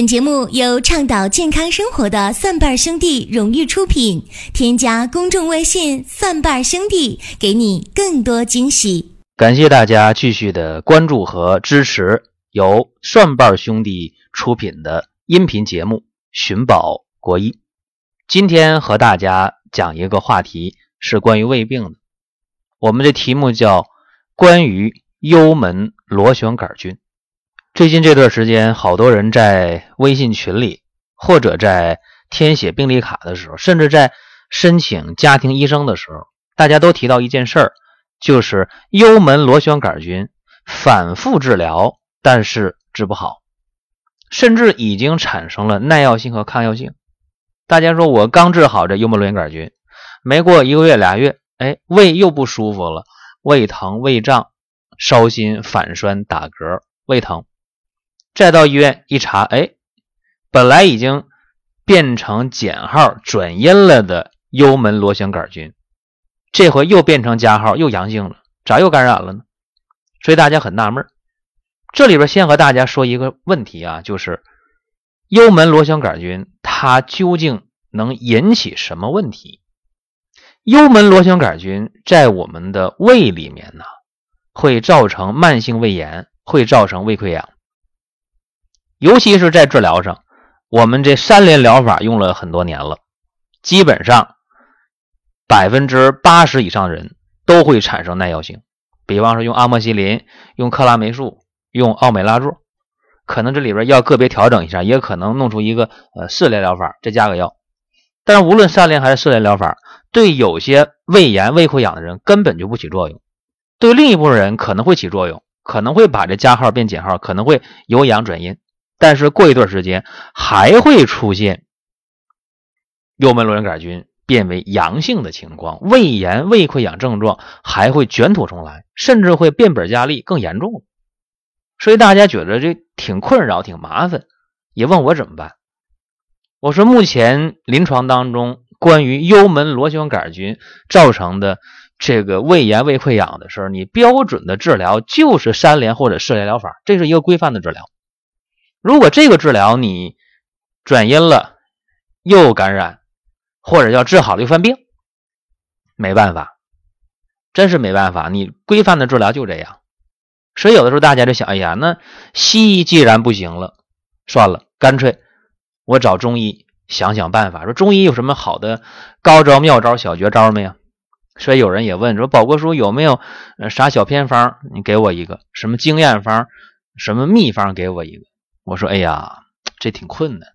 本节目由倡导健康生活的蒜瓣兄弟荣誉出品。添加公众微信“蒜瓣兄弟”，给你更多惊喜。感谢大家继续的关注和支持由蒜瓣兄弟出品的音频节目《寻宝国医》。今天和大家讲一个话题，是关于胃病的。我们的题目叫“关于幽门螺旋杆菌”。最近这段时间，好多人在微信群里，或者在填写病历卡的时候，甚至在申请家庭医生的时候，大家都提到一件事儿，就是幽门螺旋杆菌反复治疗，但是治不好，甚至已经产生了耐药性和抗药性。大家说，我刚治好这幽门螺旋杆菌，没过一个月俩月，哎，胃又不舒服了，胃疼、胃胀、烧心、反酸、打嗝、胃疼。再到医院一查，哎，本来已经变成减号转阴了的幽门螺旋杆菌，这回又变成加号，又阳性了，咋又感染了呢？所以大家很纳闷。这里边先和大家说一个问题啊，就是幽门螺旋杆菌它究竟能引起什么问题？幽门螺旋杆菌在我们的胃里面呢，会造成慢性胃炎，会造成胃溃疡。尤其是在治疗上，我们这三联疗法用了很多年了，基本上百分之八十以上的人都会产生耐药性。比方说用阿莫西林、用克拉霉素、用奥美拉唑，可能这里边要个别调整一下，也可能弄出一个呃四联疗法，再加个药。但是无论三联还是四联疗法，对有些胃炎、胃溃疡的人根本就不起作用，对另一部分人可能会起作用，可能会把这加号变减号，可能会由阳转阴。但是过一段时间还会出现幽门螺旋杆菌变为阳性的情况，胃炎、胃溃疡症状还会卷土重来，甚至会变本加厉，更严重。所以大家觉得这挺困扰、挺麻烦，也问我怎么办。我说，目前临床当中关于幽门螺旋杆菌造成的这个胃炎、胃溃疡的事儿，你标准的治疗就是三联或者四联疗法，这是一个规范的治疗。如果这个治疗你转阴了，又感染，或者要治好了又犯病，没办法，真是没办法。你规范的治疗就这样，所以有的时候大家就想，哎呀，那西医既然不行了，算了，干脆我找中医想想办法。说中医有什么好的高招妙招、小绝招没有？所以有人也问说，宝国叔有没有啥小偏方？你给我一个什么经验方、什么秘方，给我一个。我说：“哎呀，这挺困难。”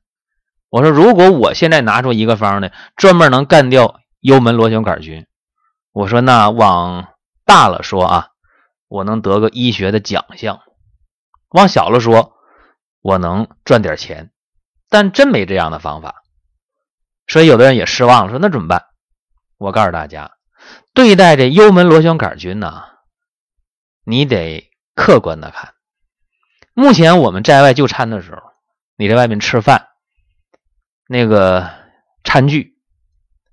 我说：“如果我现在拿出一个方呢，专门能干掉幽门螺旋杆菌，我说那往大了说啊，我能得个医学的奖项；往小了说，我能赚点钱。但真没这样的方法，所以有的人也失望了，说那怎么办？我告诉大家，对待这幽门螺旋杆菌呢，你得客观的看。”目前我们在外就餐的时候，你在外面吃饭，那个餐具、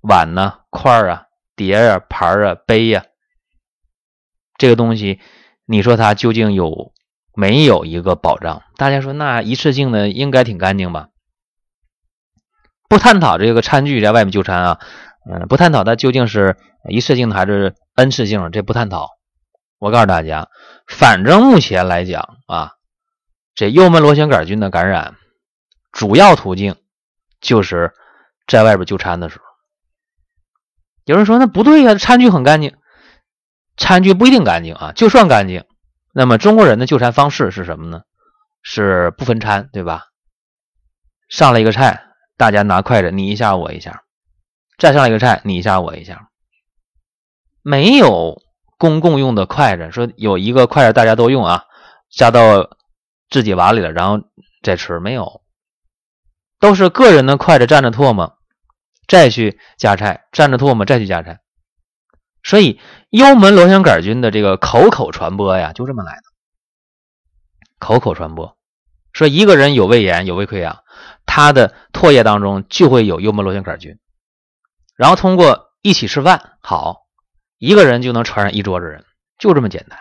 碗呢、筷啊、碟啊、盘啊、杯呀，这个东西，你说它究竟有没有一个保障？大家说那一次性的应该挺干净吧？不探讨这个餐具在外面就餐啊，嗯，不探讨它究竟是一次性的还是 N 次性，这不探讨。我告诉大家，反正目前来讲啊。这幽门螺旋杆菌的感染，主要途径就是在外边就餐的时候。有人说那不对呀，餐具很干净，餐具不一定干净啊。就算干净，那么中国人的就餐方式是什么呢？是不分餐，对吧？上来一个菜，大家拿筷子你一下我一下，再上一个菜你一下我一下，没有公共用的筷子，说有一个筷子大家都用啊，加到。自己碗里了，然后再吃没有，都是个人的筷子蘸着唾沫，再去夹菜，蘸着唾沫再去夹菜。所以幽门螺旋杆菌的这个口口传播呀，就这么来的。口口传播，说一个人有胃炎、有胃溃疡，他的唾液当中就会有幽门螺旋杆菌，然后通过一起吃饭，好，一个人就能传染一桌子人，就这么简单。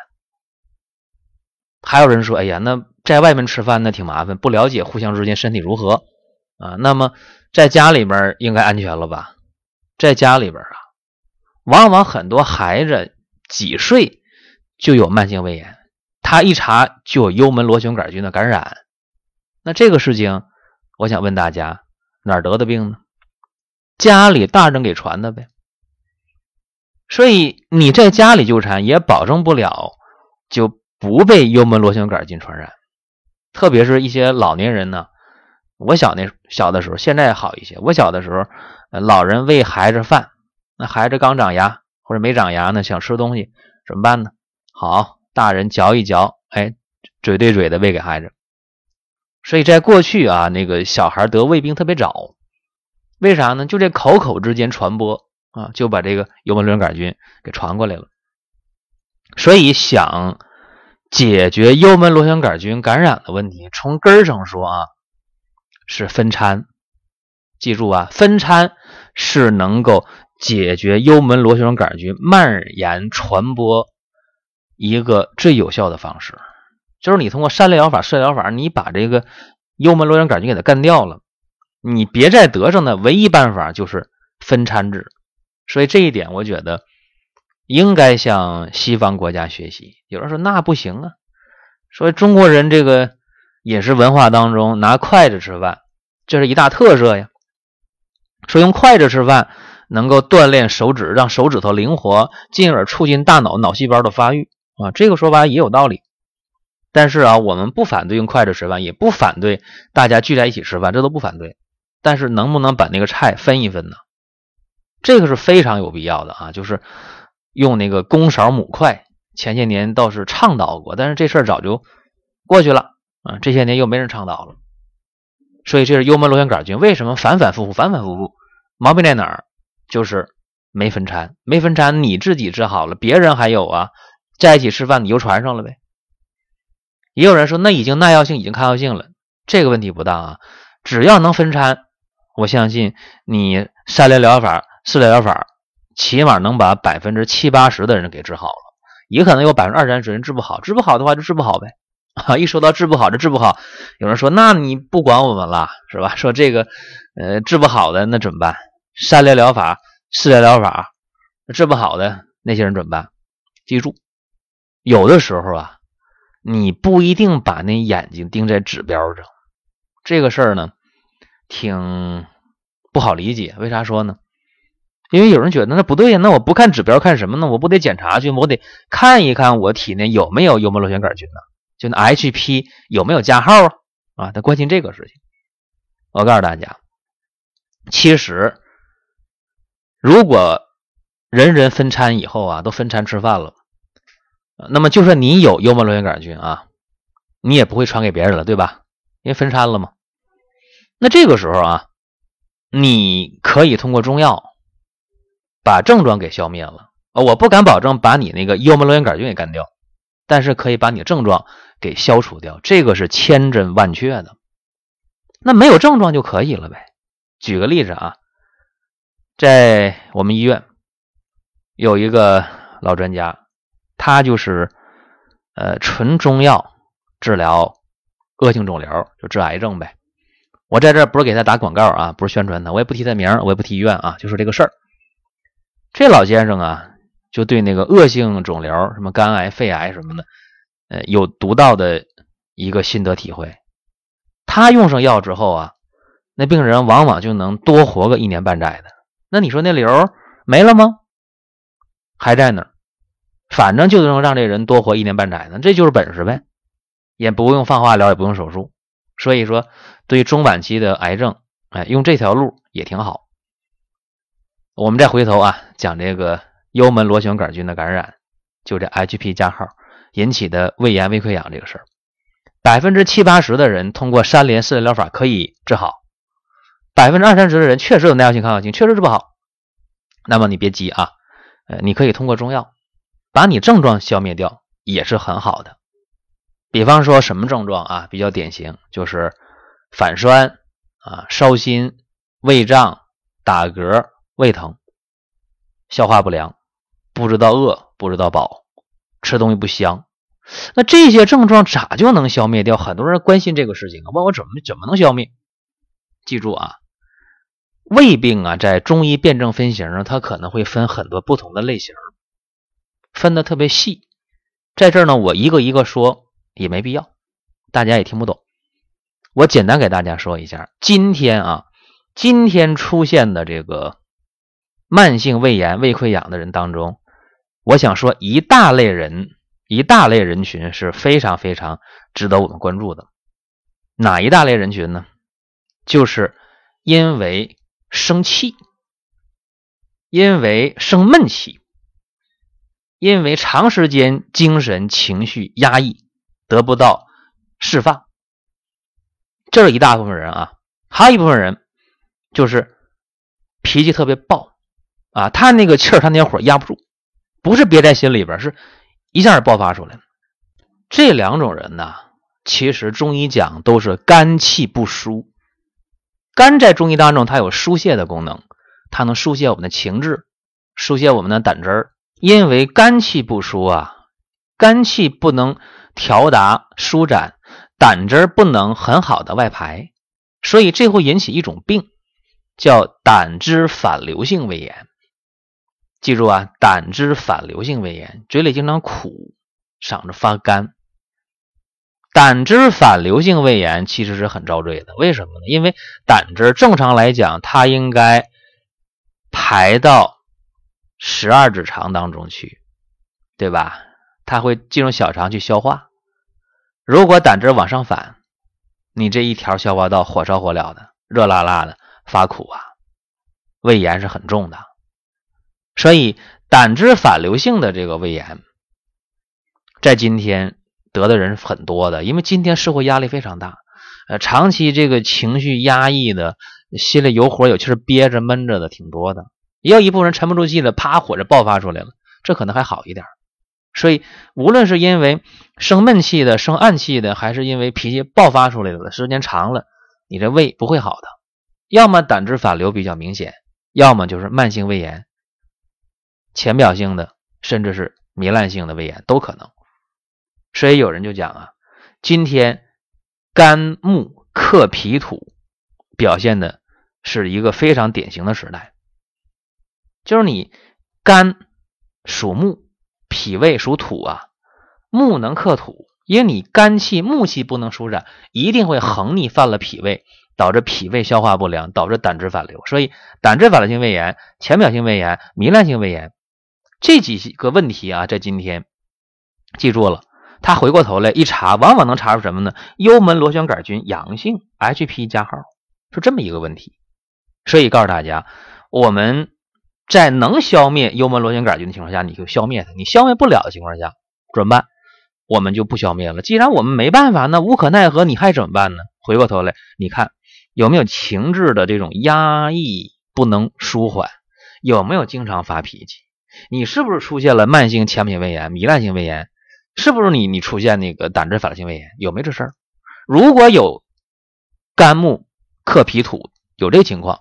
还有人说：“哎呀，那在外面吃饭那挺麻烦，不了解互相之间身体如何啊。那么在家里边应该安全了吧？在家里边啊，往往很多孩子几岁就有慢性胃炎，他一查就有幽门螺旋杆菌的感染。那这个事情，我想问大家，哪得的病呢？家里大人给传的呗。所以你在家里纠缠，也保证不了就不被幽门螺旋杆菌传染。特别是一些老年人呢，我小那小的时候，现在好一些。我小的时候，老人喂孩子饭，那孩子刚长牙或者没长牙呢，想吃东西怎么办呢？好，大人嚼一嚼，哎，嘴对嘴的喂给孩子。所以在过去啊，那个小孩得胃病特别早，为啥呢？就这口口之间传播啊，就把这个幽门螺旋杆菌给传过来了。所以想解决幽门螺旋杆菌感染的问题，从根儿上说啊，是分餐。记住啊，分餐是能够解决幽门螺旋杆菌蔓延传播一个最有效的方式。就是你通过三类疗法、四类疗法，你把这个幽门螺旋杆菌给它干掉了，你别再得上的唯一办法就是分餐制。所以这一点，我觉得应该向西方国家学习。有人说那不行啊，说中国人这个饮食文化当中拿筷子吃饭，这是一大特色呀。说用筷子吃饭能够锻炼手指，让手指头灵活，进而促进大脑脑细胞的发育啊，这个说法也有道理。但是啊，我们不反对用筷子吃饭，也不反对大家聚在一起吃饭，这都不反对。但是能不能把那个菜分一分呢？这个是非常有必要的啊！就是用那个公勺母筷，前些年倒是倡导过，但是这事儿早就过去了啊，这些年又没人倡导了。所以这是幽门螺旋杆菌为什么反反复复、反反复复？毛病在哪儿？就是没分餐，没分餐，你自己治好了，别人还有啊，在一起吃饭你就传上了呗。也有人说，那已经耐药性，已经抗药性了，这个问题不大啊。只要能分餐，我相信你三联疗法、四联疗法，起码能把百分之七八十的人给治好了。也可能有百分之二三十人治不好，治不好的话就治不好呗。啊，一说到治不好就治不好，有人说，那你不管我们了是吧？说这个，呃，治不好的那怎么办？三类疗法、四类疗法治不好的那些人怎么办？记住，有的时候啊。你不一定把那眼睛盯在指标上，这个事儿呢，挺不好理解。为啥说呢？因为有人觉得那不对呀，那我不看指标看什么呢？我不得检查去，我得看一看我体内有没有幽门螺旋杆菌呢？就那 HP 有没有加号啊？啊，他关心这个事情。我告诉大家，其实如果人人分餐以后啊，都分餐吃饭了。那么就算你有幽门螺旋杆菌啊，你也不会传给别人了，对吧？因为分餐了嘛。那这个时候啊，你可以通过中药把症状给消灭了。我不敢保证把你那个幽门螺旋杆菌给干掉，但是可以把你症状给消除掉，这个是千真万确的。那没有症状就可以了呗。举个例子啊，在我们医院有一个老专家。他就是，呃，纯中药治疗恶性肿瘤，就治癌症呗。我在这不是给他打广告啊，不是宣传他，我也不提他名，我也不提医院啊，就说这个事儿。这老先生啊，就对那个恶性肿瘤，什么肝癌、肺癌什么的，呃，有独到的一个心得体会。他用上药之后啊，那病人往往就能多活个一年半载的。那你说那瘤没了吗？还在那儿。反正就能让这人多活一年半载呢，这就是本事呗，也不用放化疗，也不用手术。所以说，对中晚期的癌症，哎，用这条路也挺好。我们再回头啊，讲这个幽门螺旋杆菌的感染，就这 HP 加号引起的胃炎、胃溃疡这个事儿，百分之七八十的人通过三联四联疗法可以治好，百分之二三十的人确实有耐药性、抗药性，确实治不好。那么你别急啊，呃，你可以通过中药。把你症状消灭掉也是很好的，比方说什么症状啊？比较典型就是反酸啊、烧心、胃胀、打嗝、胃疼、消化不良、不知道饿、不知道饱、吃东西不香那这些症状咋就能消灭掉？很多人关心这个事情啊，问我怎么怎么能消灭？记住啊，胃病啊，在中医辨证分型上，它可能会分很多不同的类型，分的特别细。在这儿呢，我一个一个说也没必要，大家也听不懂。我简单给大家说一下，今天啊，今天出现的这个慢性胃炎、胃溃疡的人当中，我想说一大类人，一大类人群是非常非常值得我们关注的。哪一大类人群呢？就是因为生气，因为生闷气。因为长时间精神情绪压抑得不到释放，这是一大部分人啊，还有一部分人就是脾气特别暴啊，他那个气儿他那火压不住，不是憋在心里边，是一下爆发出来。这两种人呢，其实中医讲都是肝气不舒，肝在中医当中它有疏泄的功能，它能疏泄我们的情志，疏泄我们的胆汁儿。因为肝气不舒啊，肝气不能调达舒展，胆汁儿不能很好的外排，所以这会引起一种病，叫胆汁反流性胃炎。记住啊，胆汁反流性胃炎，嘴里经常苦，嗓子发干。胆汁反流性胃炎其实是很遭罪的，为什么呢？因为胆汁正常来讲，它应该排到。十二指肠当中去，对吧？它会进入小肠去消化。如果胆汁往上反，你这一条消化道火烧火燎的，热辣辣的，发苦啊，胃炎是很重的。所以胆汁反流性的这个胃炎，在今天得的人很多的，因为今天社会压力非常大，呃，长期这个情绪压抑的，心里有火有气憋着闷着的挺多的。也有一部分人沉不住气了，啪，火就爆发出来了，这可能还好一点。所以，无论是因为生闷气的、生暗气的，还是因为脾气爆发出来的，时间长了，你这胃不会好的。要么胆汁反流比较明显，要么就是慢性胃炎、浅表性的，甚至是糜烂性的胃炎都可能。所以有人就讲啊，今天肝木克脾土，表现的是一个非常典型的时代。就是你肝属木，脾胃属土啊，木能克土，因为你肝气木气不能舒展，一定会横逆犯了脾胃，导致脾胃消化不良，导致胆汁反流。所以胆汁反流性胃炎、浅表性胃炎、糜烂性胃炎这几个问题啊，在今天记住了，他回过头来一查，往往能查出什么呢？幽门螺旋杆菌阳性，HP 加号，是这么一个问题。所以告诉大家，我们。在能消灭幽门螺旋杆菌的情况下，你就消灭它；你消灭不了的情况下，怎么办？我们就不消灭了。既然我们没办法，那无可奈何，你还怎么办呢？回过头来，你看有没有情志的这种压抑不能舒缓？有没有经常发脾气？你是不是出现了慢性浅品胃炎、糜烂性胃炎？是不是你你出现那个胆汁反流性胃炎？有没这事儿？如果有肝木克脾土，有这情况。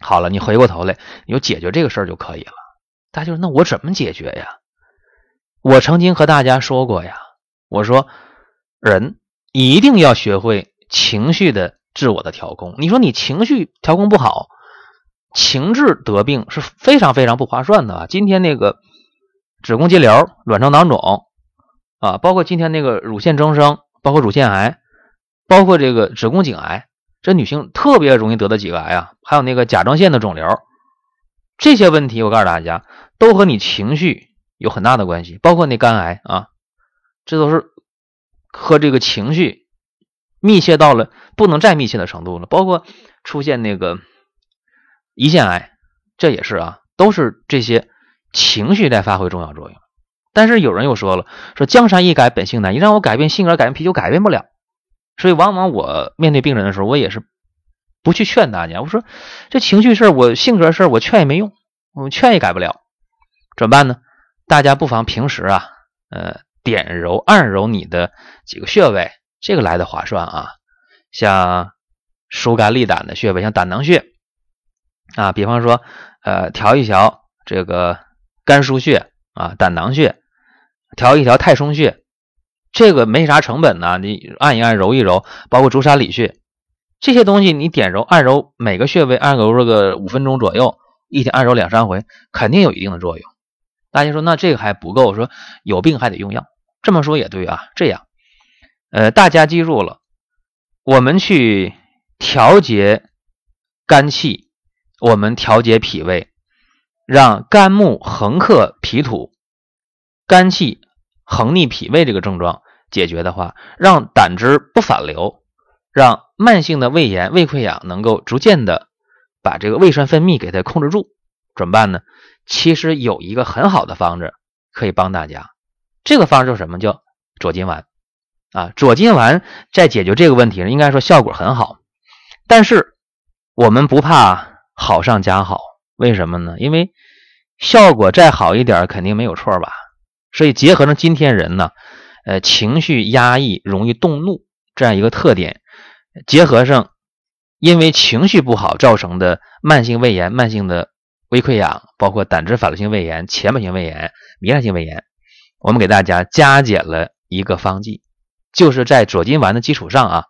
好了，你回过头来，你就解决这个事儿就可以了。大家就说：“那我怎么解决呀？”我曾经和大家说过呀，我说人一定要学会情绪的自我的调控。你说你情绪调控不好，情志得病是非常非常不划算的啊。今天那个子宫肌瘤、卵巢囊肿啊，包括今天那个乳腺增生，包括乳腺癌，包括这个子宫颈癌。这女性特别容易得的几个癌啊，还有那个甲状腺的肿瘤，这些问题我告诉大家，都和你情绪有很大的关系，包括那肝癌啊，这都是和这个情绪密切到了不能再密切的程度了。包括出现那个胰腺癌，这也是啊，都是这些情绪在发挥重要作用。但是有人又说了，说江山易改，本性难，你让我改变性格、改变脾气，就改变不了。所以，往往我面对病人的时候，我也是不去劝大家。我说，这情绪事，我性格事，我劝也没用，我劝也改不了，怎么办呢？大家不妨平时啊，呃，点揉、按揉你的几个穴位，这个来的划算啊。像疏肝利胆的穴位，像胆囊穴啊，比方说，呃，调一调这个肝腧穴啊、胆囊穴调一调太冲穴，这个没啥成本呢，你按一按揉一揉，包括足三里穴这些东西，你点揉按揉每个穴位按揉个五分钟左右，一天按揉两三回，肯定有一定的作用。大家说那这个还不够，说有病还得用药，这么说也对啊。这样，呃，大家记住了，我们去调节肝气，我们调节脾胃，让肝木横克脾土，肝气横逆脾胃这个症状解决的话，让胆汁不反流，让慢性的胃炎、胃溃疡能够逐渐的把这个胃酸分泌给它控制住，怎么办呢？其实有一个很好的方子可以帮大家，这个方子叫什么？叫左金丸啊！左金丸在解决这个问题上，应该说效果很好。但是我们不怕好上加好，为什么呢？因为效果再好一点，肯定没有错吧？所以结合上今天人呢，呃，情绪压抑、容易动怒这样一个特点，结合上因为情绪不好造成的慢性胃炎、慢性的。胃溃疡包括胆汁反流性胃炎、浅表性胃炎、糜烂性胃炎，我们给大家加减了一个方剂，就是在左金丸的基础上啊，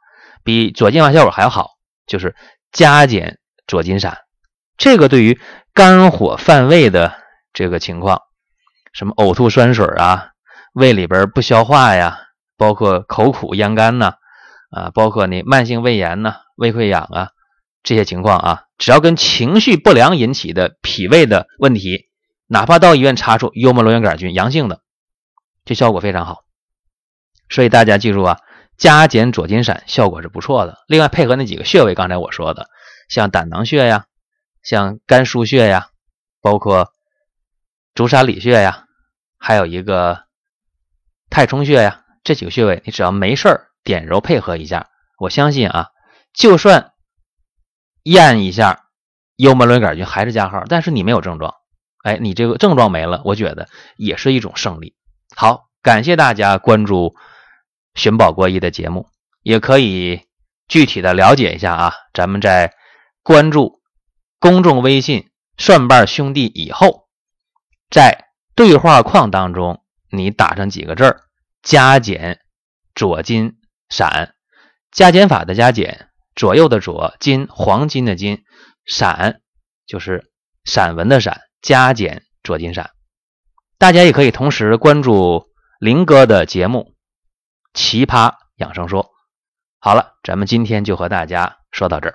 比左金丸效果还要好，就是加减左金散。这个对于肝火犯胃的这个情况，什么呕吐酸水啊，胃里边不消化呀，包括口苦咽干呐，啊，包括你慢性胃炎呐、胃溃疡啊。这些情况啊，只要跟情绪不良引起的脾胃的问题，哪怕到医院查出幽门螺旋杆菌阳性的，这效果非常好。所以大家记住啊，加减左金散效果是不错的。另外配合那几个穴位，刚才我说的，像胆囊穴呀，像肝腧穴呀，包括足三里穴呀，还有一个太冲穴呀，这几个穴位，你只要没事儿点揉配合一下，我相信啊，就算。验一下幽门螺杆菌还是加号，但是你没有症状，哎，你这个症状没了，我觉得也是一种胜利。好，感谢大家关注寻宝国医的节目，也可以具体的了解一下啊。咱们在关注公众微信“蒜瓣兄弟”以后，在对话框当中你打上几个字儿“加减左金闪”，加减法的加减。左右的左金黄金的金闪就是散文的散加减左金闪，大家也可以同时关注林哥的节目《奇葩养生说》。好了，咱们今天就和大家说到这儿。